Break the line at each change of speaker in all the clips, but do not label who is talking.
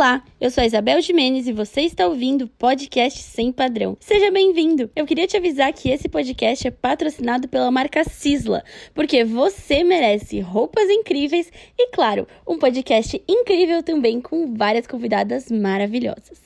Olá, eu sou a Isabel Jimenez e você está ouvindo o podcast Sem Padrão. Seja bem-vindo! Eu queria te avisar que esse podcast é patrocinado pela marca Cisla, porque você merece roupas incríveis e, claro, um podcast incrível também com várias convidadas maravilhosas.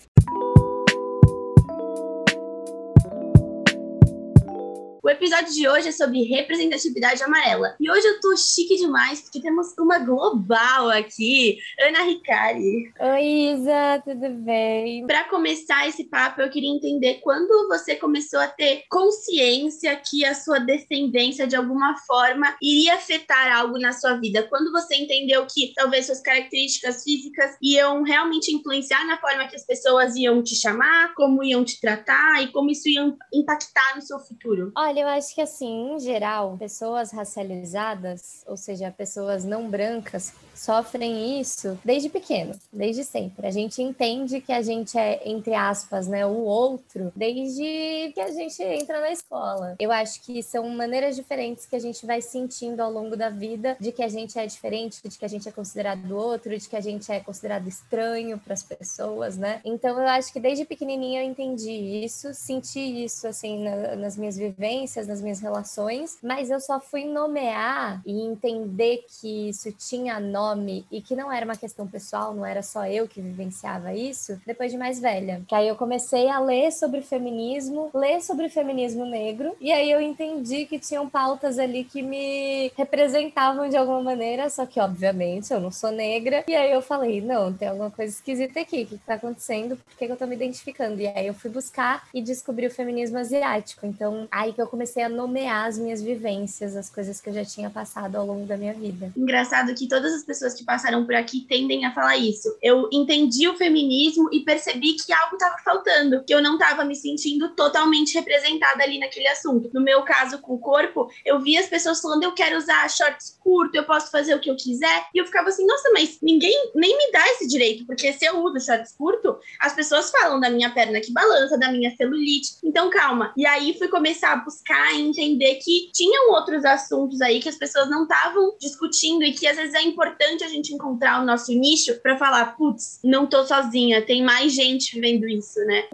Episódio de hoje é sobre representatividade amarela. E hoje eu tô chique demais, porque temos uma global aqui, Ana Ricari.
Oi, Isa, tudo bem?
Para começar esse papo, eu queria entender quando você começou a ter consciência que a sua descendência, de alguma forma, iria afetar algo na sua vida. Quando você entendeu que talvez suas características físicas iam realmente influenciar na forma que as pessoas iam te chamar, como iam te tratar e como isso ia impactar no seu futuro.
Olha, Olha, eu acho que assim, em geral, pessoas racializadas, ou seja, pessoas não brancas, sofrem isso desde pequeno, desde sempre. A gente entende que a gente é, entre aspas, né, o outro, desde que a gente entra na escola. Eu acho que são maneiras diferentes que a gente vai sentindo ao longo da vida de que a gente é diferente, de que a gente é considerado outro, de que a gente é considerado estranho para as pessoas, né? Então eu acho que desde pequenininha eu entendi isso, senti isso assim na, nas minhas vivências nas minhas relações, mas eu só fui nomear e entender que isso tinha nome e que não era uma questão pessoal, não era só eu que vivenciava isso, depois de mais velha. Que aí eu comecei a ler sobre feminismo, ler sobre feminismo negro, e aí eu entendi que tinham pautas ali que me representavam de alguma maneira, só que obviamente eu não sou negra. E aí eu falei, não, tem alguma coisa esquisita aqui, o que tá acontecendo? Por que, que eu tô me identificando? E aí eu fui buscar e descobri o feminismo asiático. Então, aí que eu comecei a nomear as minhas vivências, as coisas que eu já tinha passado ao longo da minha vida.
Engraçado que todas as pessoas que passaram por aqui tendem a falar isso. Eu entendi o feminismo e percebi que algo estava faltando, que eu não estava me sentindo totalmente representada ali naquele assunto. No meu caso com o corpo, eu vi as pessoas falando eu quero usar shorts curto, eu posso fazer o que eu quiser, e eu ficava assim, nossa, mas ninguém nem me dá esse direito, porque se eu uso shorts curto, as pessoas falam da minha perna que balança, da minha celulite. Então calma. E aí fui começar a buscar buscar entender que tinham outros assuntos aí que as pessoas não estavam discutindo e que às vezes é importante a gente encontrar o nosso nicho para falar, putz, não tô sozinha, tem mais gente vivendo isso, né?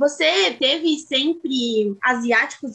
Você teve sempre asiáticos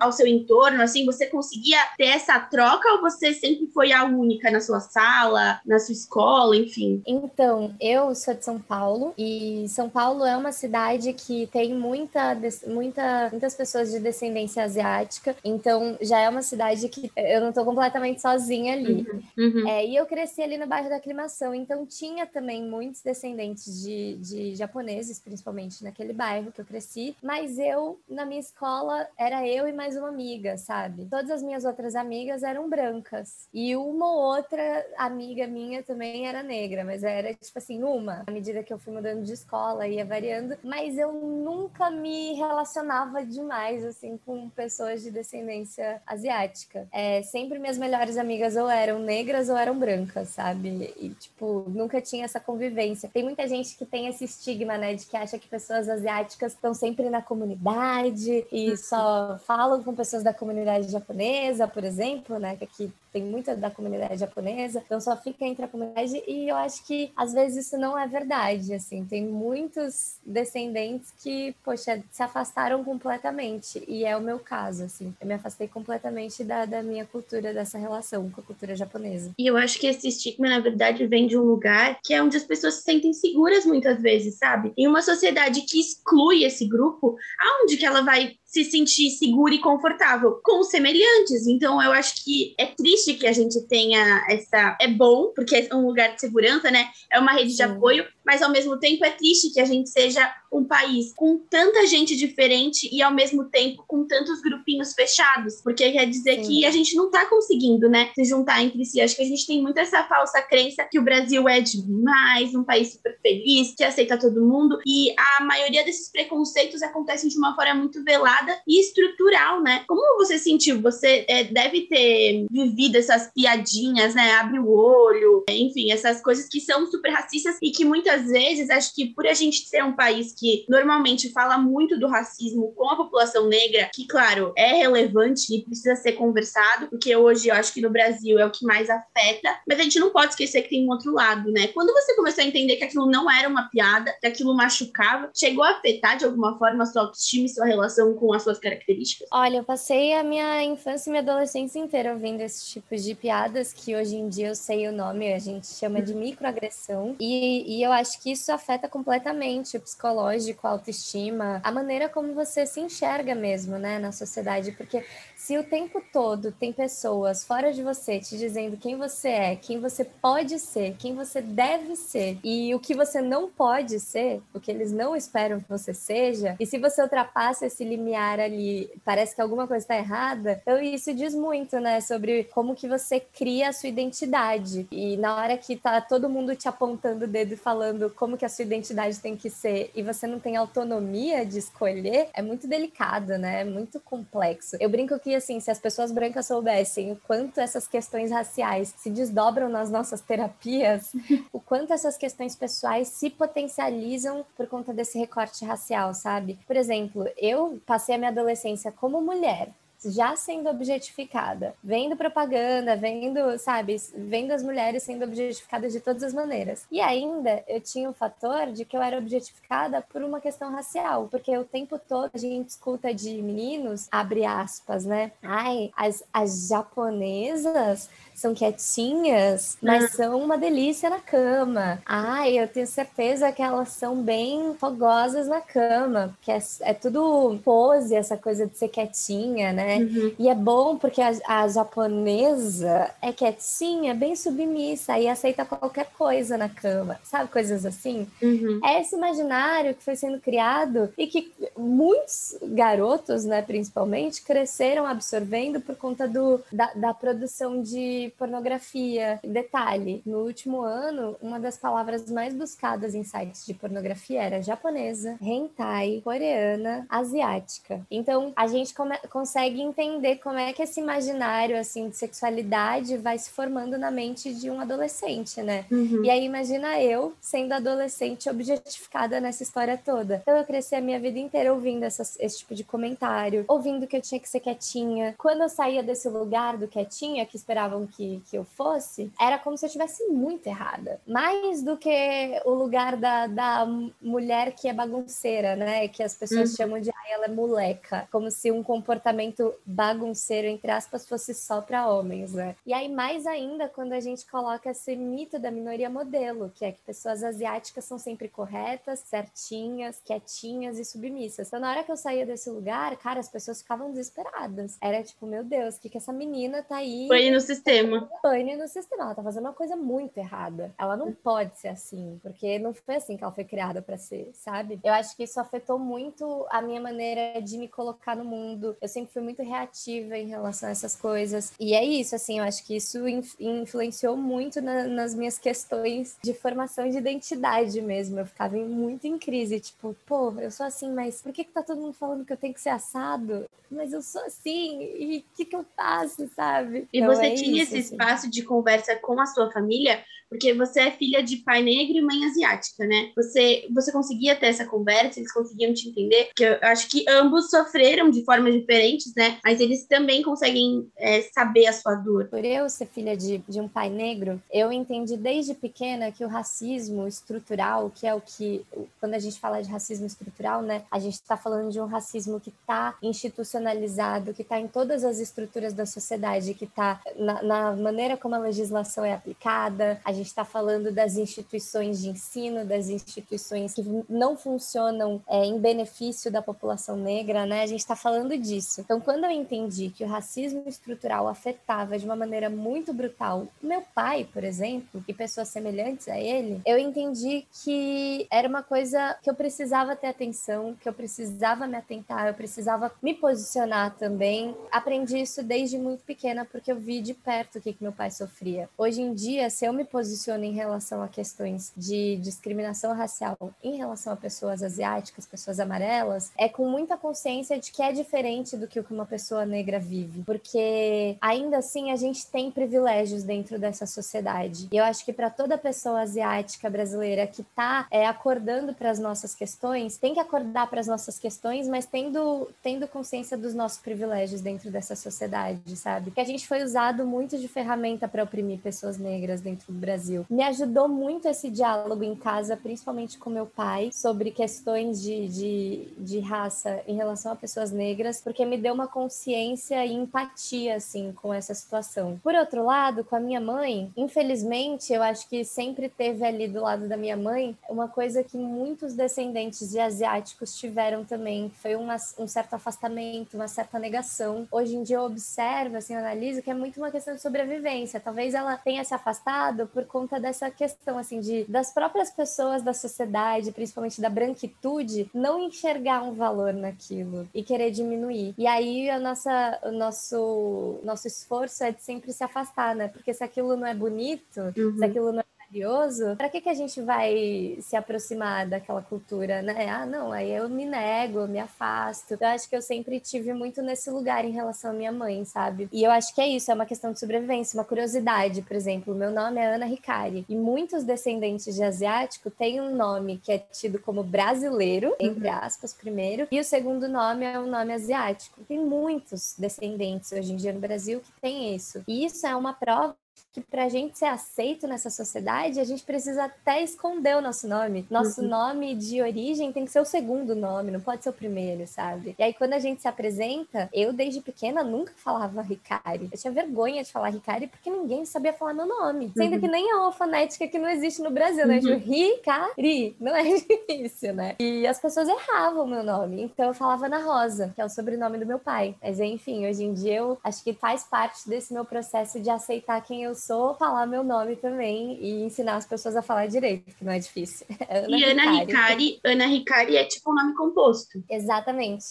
ao seu entorno, assim, você conseguia ter essa troca ou você sempre foi a única na sua sala, na sua escola, enfim?
Então, eu sou de São Paulo e São Paulo é uma cidade que tem muita, muita, muitas pessoas de descendência asiática, então já é uma cidade que eu não tô completamente sozinha ali. Uhum, uhum. É, e eu cresci ali no bairro da Aclimação, então tinha também muitos descendentes de, de japoneses, principalmente naquele bairro que eu cresci, mas eu, na minha escola, era eu e mais uma amiga, sabe? Todas as minhas outras amigas eram brancas. E uma ou outra amiga minha também era negra, mas era tipo assim, uma, à medida que eu fui mudando de escola, ia variando, mas eu nunca me relacionava demais, assim, com pessoas de descendência asiática. É, sempre minhas melhores amigas ou eram negras ou eram brancas, sabe? E, tipo, nunca tinha essa convivência. Tem muita gente que tem esse estigma, né, de que acha que pessoas asiáticas estão sempre na comunidade e só falam com pessoas da comunidade japonesa, por exemplo, né? Que aqui tem muita da comunidade japonesa, então só fica entre a comunidade e eu acho que às vezes isso não é verdade, assim, tem muitos descendentes que, poxa, se afastaram completamente e é o meu caso, assim, eu me afastei completamente da, da minha cultura, dessa relação com a cultura japonesa.
E eu acho que esse estigma, na verdade, vem de um lugar que é onde as pessoas se sentem seguras muitas vezes, sabe? Em uma sociedade que exclui esse grupo, aonde que ela vai se sentir segura e confortável com semelhantes. Então, eu acho que é triste que a gente tenha essa. É bom, porque é um lugar de segurança, né? É uma rede Sim. de apoio, mas ao mesmo tempo é triste que a gente seja um país com tanta gente diferente e ao mesmo tempo com tantos grupinhos fechados, porque quer dizer Sim. que a gente não tá conseguindo, né, se juntar entre si. Acho que a gente tem muito essa falsa crença que o Brasil é demais, um país super feliz, que aceita todo mundo, e a maioria desses preconceitos acontecem de uma forma muito velada e estrutural, né? Como você sentiu? Você é, deve ter vivido essas piadinhas, né? Abre o olho, enfim, essas coisas que são super racistas e que muitas muitas vezes, acho que por a gente ser um país que normalmente fala muito do racismo com a população negra, que, claro, é relevante e precisa ser conversado, porque hoje eu acho que no Brasil é o que mais afeta, mas a gente não pode esquecer que tem um outro lado, né? Quando você começou a entender que aquilo não era uma piada, que aquilo machucava, chegou a afetar de alguma forma a sua autoestima e sua relação com as suas características?
Olha, eu passei a minha infância e minha adolescência inteira ouvindo esses tipos de piadas que hoje em dia eu sei o nome, a gente chama de microagressão. E, e eu acho que isso afeta completamente o psicológico, a autoestima, a maneira como você se enxerga mesmo, né, na sociedade. Porque se o tempo todo tem pessoas fora de você te dizendo quem você é, quem você pode ser, quem você deve ser e o que você não pode ser, o que eles não esperam que você seja, e se você ultrapassa esse limiar ali, parece que alguma coisa está errada, então isso diz muito, né, sobre como que você cria a sua identidade. E na hora que tá todo mundo te apontando o dedo e falando como que a sua identidade tem que ser e você não tem autonomia de escolher, é muito delicado, né? É muito complexo. Eu brinco que assim, se as pessoas brancas soubessem o quanto essas questões raciais se desdobram nas nossas terapias, o quanto essas questões pessoais se potencializam por conta desse recorte racial, sabe? Por exemplo, eu passei a minha adolescência como mulher, já sendo objetificada, vendo propaganda, vendo, sabe, vendo as mulheres sendo objetificadas de todas as maneiras. E ainda eu tinha o fator de que eu era objetificada por uma questão racial, porque o tempo todo a gente escuta de meninos, abre aspas, né? Ai, as, as japonesas são quietinhas, mas ah. são uma delícia na cama. Ai, eu tenho certeza que elas são bem fogosas na cama, que é, é tudo pose, essa coisa de ser quietinha, né? Uhum. E é bom porque a, a, japonesa é quietinha, bem submissa e aceita qualquer coisa na cama, sabe? Coisas assim. Uhum. É esse imaginário que foi sendo criado e que muitos garotos, né, principalmente, cresceram absorvendo por conta do, da, da produção de pornografia. Detalhe: no último ano, uma das palavras mais buscadas em sites de pornografia era japonesa, hentai, coreana, asiática. Então, a gente come, consegue entender como é que esse imaginário assim de sexualidade vai se formando na mente de um adolescente, né? Uhum. E aí imagina eu sendo adolescente objetificada nessa história toda. Então eu cresci a minha vida inteira ouvindo essas, esse tipo de comentário, ouvindo que eu tinha que ser quietinha. Quando eu saía desse lugar do quietinha que esperavam que, que eu fosse, era como se eu estivesse muito errada. Mais do que o lugar da, da mulher que é bagunceira, né? Que as pessoas uhum. chamam de ah, ela é moleca. Como se um comportamento bagunceiro, entre aspas, fosse só para homens, né? E aí, mais ainda, quando a gente coloca esse mito da minoria modelo, que é que pessoas asiáticas são sempre corretas, certinhas, quietinhas e submissas. Então, na hora que eu saía desse lugar, cara, as pessoas ficavam desesperadas. Era tipo, meu Deus, o que, que essa menina tá aí?
Pane no sistema.
Pane no sistema. Ela tá fazendo uma coisa muito errada. Ela não pode ser assim, porque não foi assim que ela foi criada para ser, sabe? Eu acho que isso afetou muito a minha maneira de me colocar no mundo. Eu sempre fui muito reativa em relação a essas coisas. E é isso, assim, eu acho que isso influenciou muito na, nas minhas questões de formação de identidade mesmo. Eu ficava muito em crise, tipo, pô, eu sou assim, mas por que, que tá todo mundo falando que eu tenho que ser assado? Mas eu sou assim, e o que, que eu faço, sabe?
E então, você é tinha isso, esse espaço de conversa com a sua família porque você é filha de pai negro e mãe asiática, né? Você, você conseguia ter essa conversa, eles conseguiam te entender, porque eu acho que ambos sofreram de formas diferentes, né? Mas eles também conseguem é, saber a sua dor.
Por eu ser filha de, de um pai negro, eu entendi desde pequena que o racismo estrutural, que é o que, quando a gente fala de racismo estrutural, né? A gente está falando de um racismo que está institucionalizado, que está em todas as estruturas da sociedade, que está na, na maneira como a legislação é aplicada, a gente está falando das instituições de ensino, das instituições que não funcionam é, em benefício da população negra, né? A gente está falando disso. Então, quando eu entendi que o racismo estrutural afetava de uma maneira muito brutal meu pai, por exemplo, e pessoas semelhantes a ele, eu entendi que era uma coisa que eu precisava ter atenção, que eu precisava me atentar, eu precisava me posicionar também. Aprendi isso desde muito pequena porque eu vi de perto certo o que, que meu pai sofria. Hoje em dia, se eu me posiciono em relação a questões de discriminação racial em relação a pessoas asiáticas, pessoas amarelas, é com muita consciência de que é diferente do que uma pessoa negra vive, porque ainda assim a gente tem privilégios dentro dessa sociedade. E eu acho que para toda pessoa asiática brasileira que está é, acordando para as nossas questões, tem que acordar para as nossas questões, mas tendo, tendo consciência dos nossos privilégios dentro dessa sociedade, sabe? Que a gente foi usado muito de ferramenta para oprimir pessoas negras dentro do Brasil. Me ajudou muito esse diálogo em casa, principalmente com meu pai, sobre questões de, de, de raça em relação a pessoas negras, porque me deu uma consciência e empatia, assim, com essa situação. Por outro lado, com a minha mãe, infelizmente, eu acho que sempre teve ali do lado da minha mãe uma coisa que muitos descendentes de asiáticos tiveram também, foi uma, um certo afastamento, uma certa negação. Hoje em dia eu observo, assim, analiso que é muito uma questão de sobrevivência. Talvez ela tenha se afastado por conta dessa questão, assim, de das próprias pessoas da sociedade, principalmente da branquitude, não enxergar um valor naquilo e querer diminuir. E aí a nossa, o nosso, nosso esforço é de sempre se afastar, né? Porque se aquilo não é bonito, uhum. se aquilo não é curioso, para que, que a gente vai se aproximar daquela cultura, né? Ah, não, aí eu me nego, eu me afasto. Eu acho que eu sempre tive muito nesse lugar em relação à minha mãe, sabe? E eu acho que é isso, é uma questão de sobrevivência, uma curiosidade, por exemplo. Meu nome é Ana Ricari e muitos descendentes de asiático têm um nome que é tido como brasileiro, entre uhum. aspas, primeiro, e o segundo nome é um nome asiático. Tem muitos descendentes hoje em dia no Brasil que têm isso. E isso é uma prova que para a gente ser aceito nessa sociedade, a gente precisa até esconder o nosso nome. Nosso uhum. nome de origem tem que ser o segundo nome, não pode ser o primeiro, sabe? E aí, quando a gente se apresenta, eu desde pequena nunca falava Ricari. Eu tinha vergonha de falar Ricari porque ninguém sabia falar meu nome. Sendo uhum. que nem a alfanética que não existe no Brasil, né? Uhum. Ricari. Não é difícil, né? E as pessoas erravam o meu nome. Então eu falava Ana Rosa, que é o sobrenome do meu pai. Mas enfim, hoje em dia eu acho que faz parte desse meu processo de aceitar quem eu sou, falar meu nome também e ensinar as pessoas a falar direito, que não é difícil.
É Ana e Ana Ricari, Ana Ricari é tipo um nome composto.
Exatamente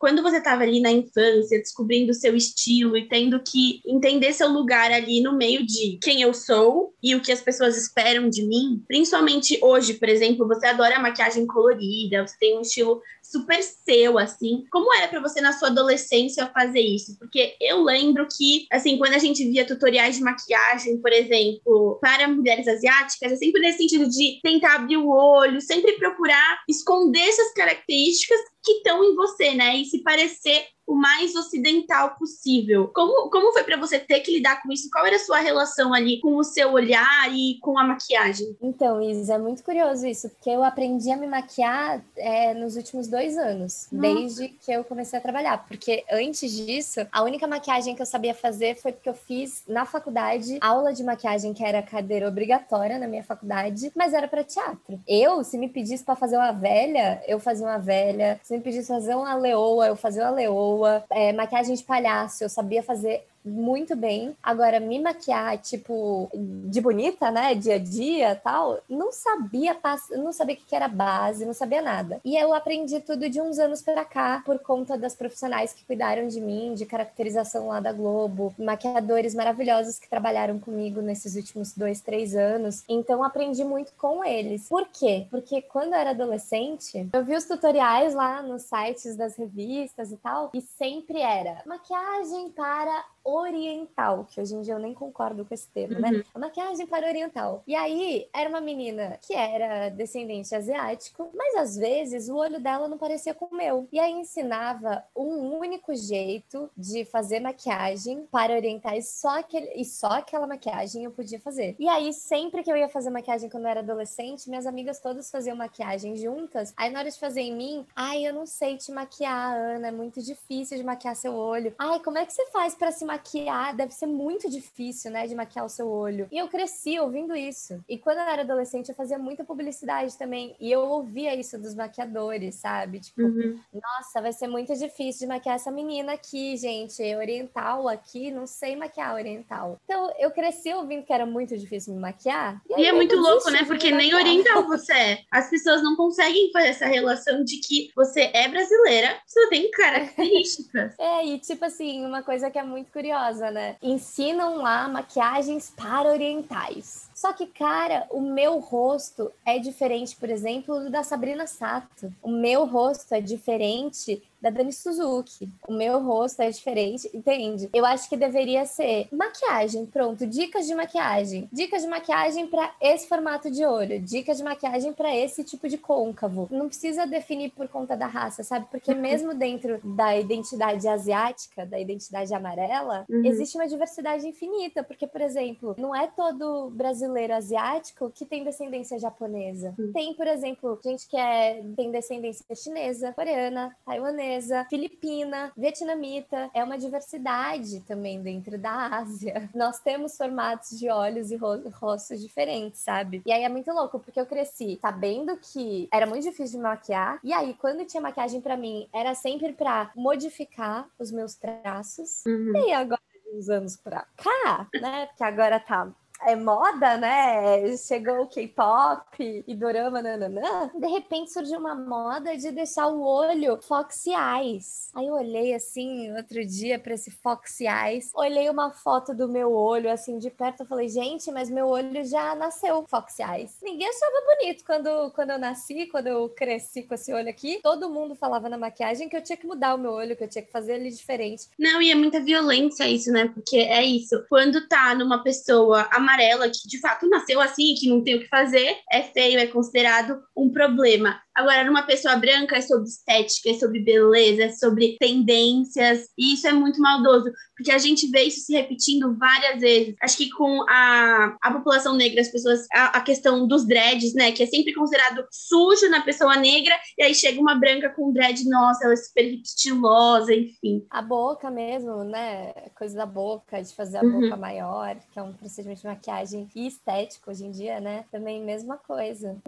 quando você estava ali na infância, descobrindo o seu estilo e tendo que entender seu lugar ali no meio de quem eu sou e o que as pessoas esperam de mim, principalmente hoje, por exemplo, você adora maquiagem colorida, você tem um estilo super seu, assim. Como era para você na sua adolescência fazer isso? Porque eu lembro que, assim, quando a gente via tutoriais de maquiagem, por exemplo, para mulheres asiáticas, é sempre nesse sentido de tentar abrir o olho, sempre procurar esconder essas características que estão em você, né? E se parecer o mais ocidental possível. Como, como foi para você ter que lidar com isso? Qual era a sua relação ali com o seu olhar e com a maquiagem?
Então, Isa, é muito curioso isso, porque eu aprendi a me maquiar é, nos últimos dois anos, Nossa. desde que eu comecei a trabalhar. Porque antes disso, a única maquiagem que eu sabia fazer foi porque eu fiz na faculdade aula de maquiagem, que era cadeira obrigatória na minha faculdade, mas era para teatro. Eu, se me pedisse para fazer uma velha, eu fazia uma velha. Se me pedisse fazer uma leoa, eu fazia uma leoa é, maquiagem de palhaço, eu sabia fazer muito bem. Agora, me maquiar, tipo, de bonita, né? Dia a dia tal, não sabia, não sabia o que era base, não sabia nada. E eu aprendi tudo de uns anos para cá, por conta das profissionais que cuidaram de mim, de caracterização lá da Globo, maquiadores maravilhosos que trabalharam comigo nesses últimos dois, três anos. Então, aprendi muito com eles. Por quê? Porque quando eu era adolescente, eu vi os tutoriais lá nos sites das revistas e tal, e sempre era maquiagem para oriental, que hoje em dia eu nem concordo com esse termo, né? uhum. né? A maquiagem para oriental. E aí, era uma menina que era descendente asiático, mas às vezes o olho dela não parecia com o meu. E aí ensinava um único jeito de fazer maquiagem para orientais, só aquele, e só aquela maquiagem eu podia fazer. E aí, sempre que eu ia fazer maquiagem quando eu era adolescente, minhas amigas todas faziam maquiagem juntas. Aí, na hora de fazer em mim, ai, eu não sei te maquiar, Ana, é muito difícil de maquiar seu olho. Ai, como é que você faz para se maquiar deve ser muito difícil, né? De maquiar o seu olho. E eu cresci ouvindo isso. E quando eu era adolescente, eu fazia muita publicidade também. E eu ouvia isso dos maquiadores, sabe? Tipo, uhum. nossa, vai ser muito difícil de maquiar essa menina aqui, gente. Oriental aqui, não sei maquiar oriental. Então, eu cresci ouvindo que era muito difícil me maquiar.
E, e é muito louco, né? Porque nem oriental você é. As pessoas não conseguem fazer essa relação de que você é brasileira, você tem características.
é, e tipo assim, uma coisa que é muito curiosa né? Ensinam lá maquiagens para orientais. Só que, cara, o meu rosto é diferente, por exemplo, do da Sabrina Sato. O meu rosto é diferente da Dani Suzuki. O meu rosto é diferente, entende? Eu acho que deveria ser maquiagem, pronto, dicas de maquiagem. Dicas de maquiagem para esse formato de olho, dicas de maquiagem para esse tipo de côncavo. Não precisa definir por conta da raça, sabe? Porque uhum. mesmo dentro da identidade asiática, da identidade amarela, uhum. existe uma diversidade infinita, porque por exemplo, não é todo brasileiro asiático que tem descendência japonesa. Tem, por exemplo, gente que é tem descendência chinesa, coreana, taiwanesa, filipina, vietnamita. É uma diversidade também dentro da Ásia. Nós temos formatos de olhos e rostos diferentes, sabe? E aí é muito louco, porque eu cresci sabendo que era muito difícil de maquiar. E aí, quando tinha maquiagem para mim, era sempre para modificar os meus traços. Uhum. E agora, uns anos pra cá, né? Porque agora tá é moda, né? Chegou o K-pop e dorama, nananã. De repente surgiu uma moda de deixar o olho foxy eyes. Aí eu olhei assim outro dia para esse foxy eyes, olhei uma foto do meu olho assim de perto, eu falei, gente, mas meu olho já nasceu foxy eyes. Ninguém achava bonito quando, quando eu nasci, quando eu cresci com esse olho aqui. Todo mundo falava na maquiagem que eu tinha que mudar o meu olho, que eu tinha que fazer ele diferente.
Não, e é muita violência isso, né? Porque é isso. Quando tá numa pessoa amarela que de fato nasceu assim, que não tem o que fazer, é feio, é considerado um problema. Agora, numa pessoa branca é sobre estética, é sobre beleza, é sobre tendências, e isso é muito maldoso, porque a gente vê isso se repetindo várias vezes. Acho que com a, a população negra, as pessoas, a, a questão dos dreads, né, que é sempre considerado sujo na pessoa negra, e aí chega uma branca com dread, nossa, ela é super estilosa, enfim.
A boca mesmo, né, coisa da boca, de fazer a uhum. boca maior, que é um procedimento de maquiagem e estético hoje em dia, né, também mesma coisa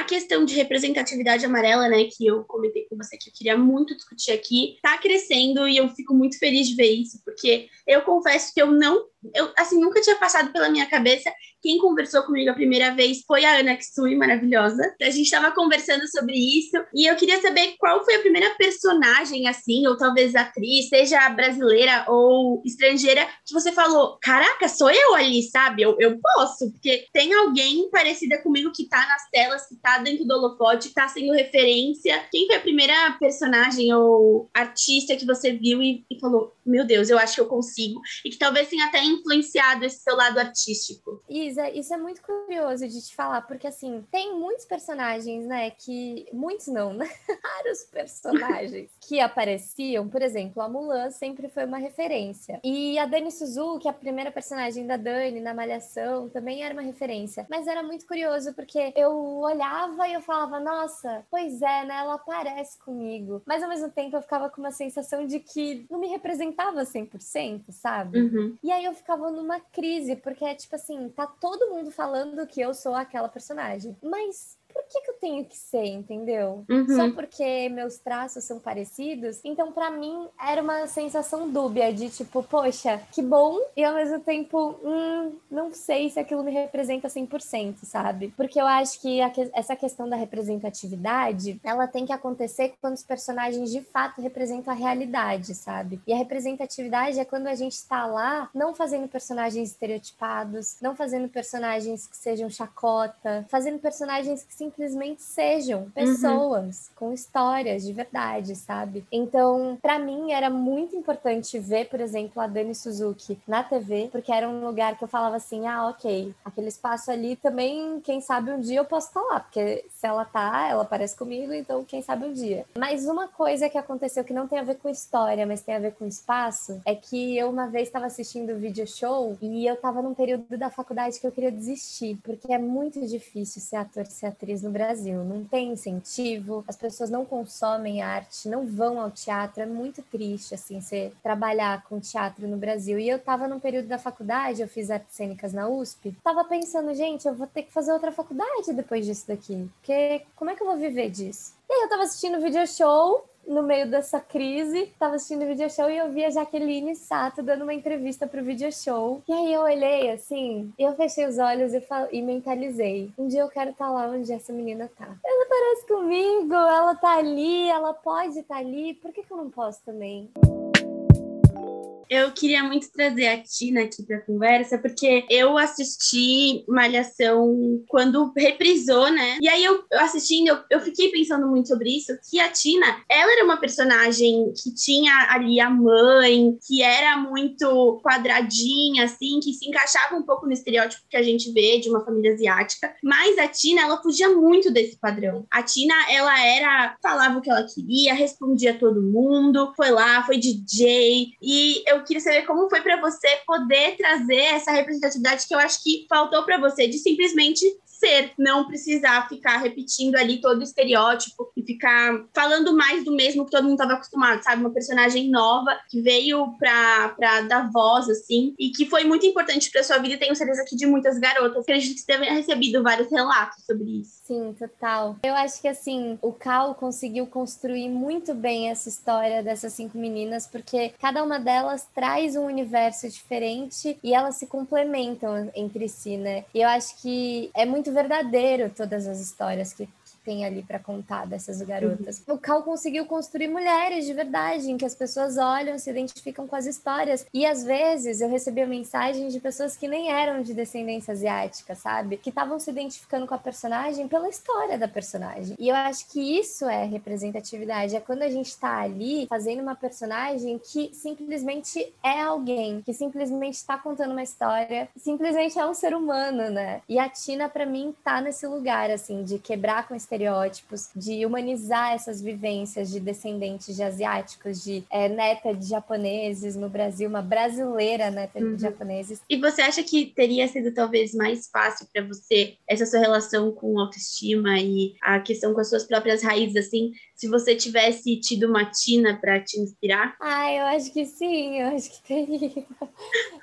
a questão de representatividade amarela, né, que eu comentei com você que eu queria muito discutir aqui, tá crescendo e eu fico muito feliz de ver isso, porque eu confesso que eu não, eu assim, nunca tinha passado pela minha cabeça quem conversou comigo a primeira vez foi a Ana Kitsui, maravilhosa. A gente estava conversando sobre isso e eu queria saber qual foi a primeira personagem, assim, ou talvez atriz, seja brasileira ou estrangeira, que você falou: Caraca, sou eu ali, sabe? Eu, eu posso, porque tem alguém parecida comigo que tá nas telas, que tá dentro do holofote, tá sendo referência. Quem foi a primeira personagem ou artista que você viu e, e falou: Meu Deus, eu acho que eu consigo? E que talvez tenha até influenciado esse seu lado artístico.
Isso Isa, isso é muito curioso de te falar, porque assim, tem muitos personagens, né, que. Muitos não, né? Vários personagens que apareciam. Por exemplo, a Mulan sempre foi uma referência. E a Dani Suzuki, a primeira personagem da Dani na Malhação, também era uma referência. Mas era muito curioso, porque eu olhava e eu falava, nossa, pois é, né? Ela parece comigo. Mas ao mesmo tempo eu ficava com uma sensação de que não me representava 100%, sabe? Uhum. E aí eu ficava numa crise, porque é tipo assim, tá todo mundo falando que eu sou aquela personagem. Mas por que, que eu tenho que ser, entendeu? Uhum. Só porque meus traços são parecidos. Então, para mim, era uma sensação dúbia de tipo, poxa, que bom, e ao mesmo tempo, hum, não sei se aquilo me representa 100%, sabe? Porque eu acho que a, essa questão da representatividade, ela tem que acontecer quando os personagens de fato representam a realidade, sabe? E a representatividade é quando a gente está lá, não fazendo personagens estereotipados, não fazendo personagens que sejam chacota, fazendo personagens que se simplesmente sejam pessoas uhum. com histórias de verdade, sabe? Então, para mim era muito importante ver, por exemplo, a Dani Suzuki na TV, porque era um lugar que eu falava assim: ah, ok, aquele espaço ali também, quem sabe um dia eu posso estar lá, porque se ela tá, ela aparece comigo, então quem sabe um dia. Mas uma coisa que aconteceu que não tem a ver com história, mas tem a ver com espaço, é que eu uma vez estava assistindo o video show e eu tava num período da faculdade que eu queria desistir, porque é muito difícil ser ator, ser atriz no Brasil. Não tem incentivo, as pessoas não consomem arte, não vão ao teatro. É muito triste, assim, você trabalhar com teatro no Brasil. E eu tava num período da faculdade, eu fiz artes cênicas na USP, tava pensando, gente, eu vou ter que fazer outra faculdade depois disso daqui, porque como é que eu vou viver disso? E aí eu tava assistindo o video show no meio dessa crise, tava assistindo o video show e eu vi a Jaqueline Sato dando uma entrevista pro video show. E aí eu olhei assim, eu fechei os olhos e, e mentalizei. Um dia eu quero estar tá lá onde essa menina tá. Ela parece comigo, ela tá ali, ela pode estar tá ali, por que, que eu não posso também?
Eu queria muito trazer a Tina aqui pra conversa, porque eu assisti Malhação quando reprisou, né? E aí eu assistindo, eu, eu fiquei pensando muito sobre isso, que a Tina, ela era uma personagem que tinha ali a mãe, que era muito quadradinha, assim, que se encaixava um pouco no estereótipo que a gente vê de uma família asiática, mas a Tina, ela fugia muito desse padrão. A Tina, ela era, falava o que ela queria, respondia a todo mundo, foi lá, foi DJ, e eu queria saber como foi para você poder trazer essa representatividade que eu acho que faltou para você, de simplesmente ser, não precisar ficar repetindo ali todo o estereótipo e ficar falando mais do mesmo que todo mundo estava acostumado, sabe? Uma personagem nova que veio pra, dar voz, assim, e que foi muito importante pra sua vida tenho certeza que de muitas garotas. Acredito que você ter recebido vários relatos sobre isso.
Sim, total. Eu acho que assim, o Cal conseguiu construir muito bem essa história dessas cinco meninas, porque cada uma delas traz um universo diferente e elas se complementam entre si, né? E eu acho que é muito verdadeiro todas as histórias que tem ali para contar dessas garotas. Uhum. O Cal conseguiu construir mulheres de verdade, em que as pessoas olham, se identificam com as histórias. E às vezes eu recebia mensagens de pessoas que nem eram de descendência asiática, sabe? Que estavam se identificando com a personagem pela história da personagem. E eu acho que isso é representatividade. É quando a gente tá ali fazendo uma personagem que simplesmente é alguém, que simplesmente está contando uma história, simplesmente é um ser humano, né? E a Tina, para mim, tá nesse lugar, assim, de quebrar com esse estereótipos, de humanizar essas vivências de descendentes de asiáticos, de é, neta de japoneses no Brasil, uma brasileira neta uhum. de japoneses.
E você acha que teria sido talvez mais fácil para você essa sua relação com autoestima e a questão com as suas próprias raízes, assim, se você tivesse tido uma Tina para te inspirar?
Ah, eu acho que sim, eu acho que teria.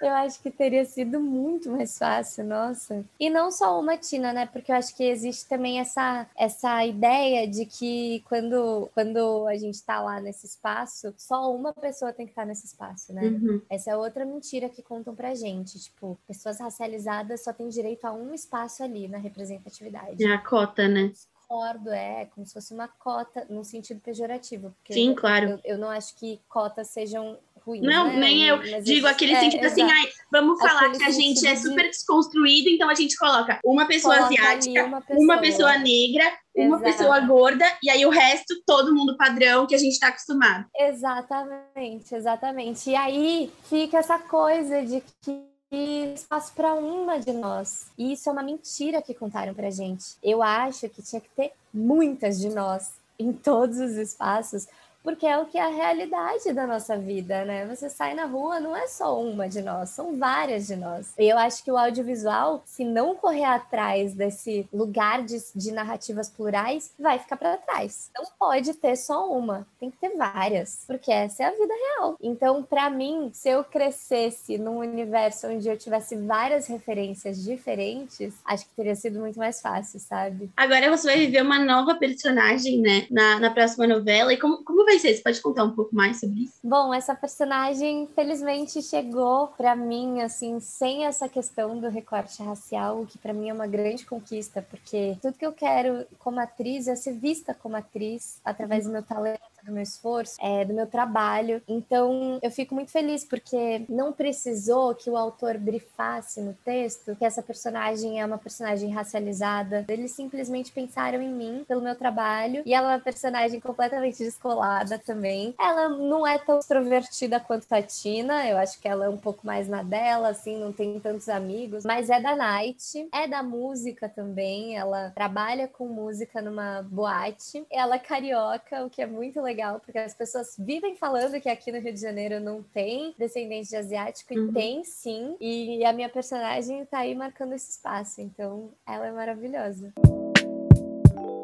Eu acho que teria sido muito mais fácil, nossa. E não só uma Tina, né? Porque eu acho que existe também essa, essa ideia de que quando, quando a gente está lá nesse espaço, só uma pessoa tem que estar tá nesse espaço, né? Uhum. Essa é outra mentira que contam pra gente. Tipo, pessoas racializadas só têm direito a um espaço ali na representatividade.
É a cota, né?
Concordo, é como se fosse uma cota, no sentido pejorativo.
Sim, claro.
Eu, eu, não acho que cotas sejam ruins.
Não,
né?
nem eu Mas digo aquele é, sentido assim, ai, vamos falar aquele que a gente é super de... desconstruído, então a gente coloca uma pessoa coloca asiática, uma pessoa. uma pessoa negra, uma Exato. pessoa gorda, e aí o resto, todo mundo padrão que a gente está acostumado.
Exatamente, exatamente. E aí fica essa coisa de que espaço para uma de nós. E isso é uma mentira que contaram pra gente. Eu acho que tinha que ter muitas de nós em todos os espaços, porque é o que é a realidade da nossa vida, né? Você sai na rua, não é só uma de nós, são várias de nós. E eu acho que o audiovisual, se não correr atrás desse lugar de, de narrativas plurais, vai ficar para trás. Não pode ter só uma, tem que ter várias, porque essa é a vida real. Então, para mim, se eu crescesse num universo onde eu tivesse várias referências diferentes, acho que teria sido muito mais fácil, sabe?
Agora você vai viver uma nova personagem, né, na, na próxima novela. E como, como vai Você pode contar um pouco mais sobre isso?
Bom, essa personagem, felizmente, chegou para mim, assim, sem essa questão do recorte racial, o que para mim é uma grande conquista, porque tudo que eu quero como atriz é ser vista como atriz através do meu talento do meu esforço, é, do meu trabalho. Então, eu fico muito feliz porque não precisou que o autor brifasse no texto que essa personagem é uma personagem racializada. Eles simplesmente pensaram em mim pelo meu trabalho e ela é uma personagem completamente descolada também. Ela não é tão extrovertida quanto a Tina, eu acho que ela é um pouco mais na dela, assim, não tem tantos amigos, mas é da Night, é da música também. Ela trabalha com música numa boate. Ela é carioca, o que é muito legal legal, porque as pessoas vivem falando que aqui no Rio de Janeiro não tem descendente de asiático, uhum. e tem sim. E a minha personagem tá aí marcando esse espaço, então ela é maravilhosa.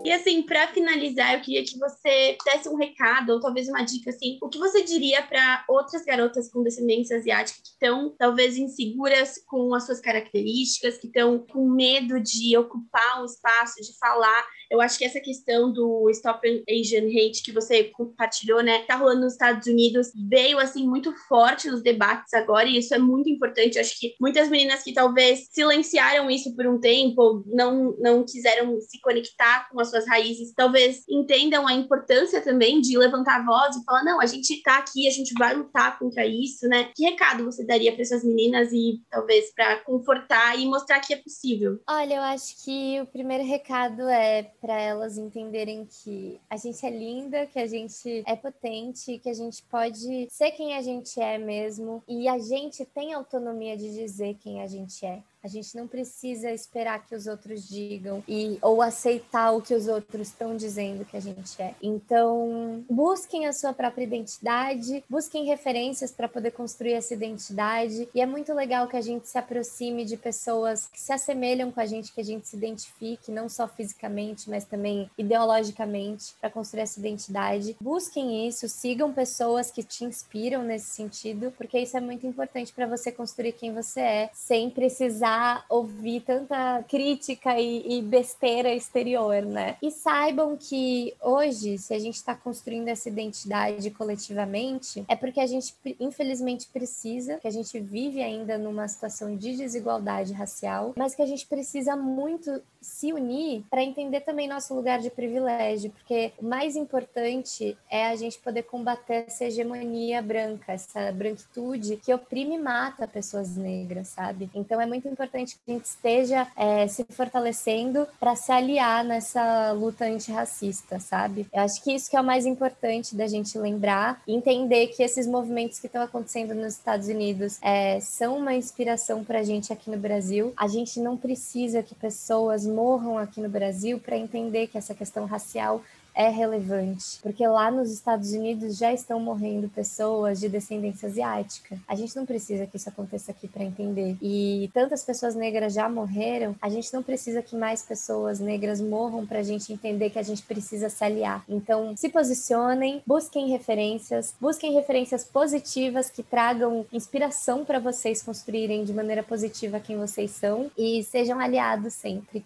E assim, para finalizar, eu queria que você desse um recado, ou talvez uma dica assim, o que você diria para outras garotas com descendência asiática que estão talvez inseguras com as suas características, que estão com medo de ocupar um espaço, de falar eu acho que essa questão do Stop Asian Hate que você compartilhou, né, tá rolando nos Estados Unidos, veio assim muito forte nos debates agora, e isso é muito importante. Eu acho que muitas meninas que talvez silenciaram isso por um tempo, não, não quiseram se conectar com as suas raízes, talvez entendam a importância também de levantar a voz e falar: não, a gente tá aqui, a gente vai lutar contra isso, né? Que recado você daria para essas meninas e talvez para confortar e mostrar que é possível?
Olha, eu acho que o primeiro recado é para elas entenderem que a gente é linda, que a gente é potente, que a gente pode ser quem a gente é mesmo e a gente tem autonomia de dizer quem a gente é. A gente não precisa esperar que os outros digam e ou aceitar o que os outros estão dizendo que a gente é. Então, busquem a sua própria identidade, busquem referências para poder construir essa identidade. E é muito legal que a gente se aproxime de pessoas que se assemelham com a gente, que a gente se identifique, não só fisicamente, mas também ideologicamente, para construir essa identidade. Busquem isso, sigam pessoas que te inspiram nesse sentido, porque isso é muito importante para você construir quem você é, sem precisar ouvir tanta crítica e, e, besteira exterior, né? E saibam que hoje, se a gente está construindo essa identidade coletivamente, é porque a gente infelizmente precisa, que a gente vive ainda numa situação de desigualdade racial, mas que a gente precisa muito se unir para entender também nosso lugar de privilégio, porque o mais importante é a gente poder combater essa hegemonia branca, essa branquitude que oprime e mata pessoas negras, sabe? Então é muito importante que a gente esteja é, se fortalecendo para se aliar nessa luta antirracista, sabe? Eu acho que isso que é o mais importante da gente lembrar, entender que esses movimentos que estão acontecendo nos Estados Unidos é, são uma inspiração para a gente aqui no Brasil. A gente não precisa que pessoas morram aqui no Brasil para entender que essa questão racial é relevante, porque lá nos Estados Unidos já estão morrendo pessoas de descendência asiática. A gente não precisa que isso aconteça aqui para entender. E tantas pessoas negras já morreram, a gente não precisa que mais pessoas negras morram para a gente entender que a gente precisa se aliar. Então, se posicionem, busquem referências, busquem referências positivas que tragam inspiração para vocês construírem de maneira positiva quem vocês são e sejam aliados sempre.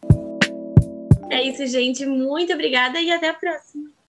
É isso, gente. Muito obrigada e até a próxima.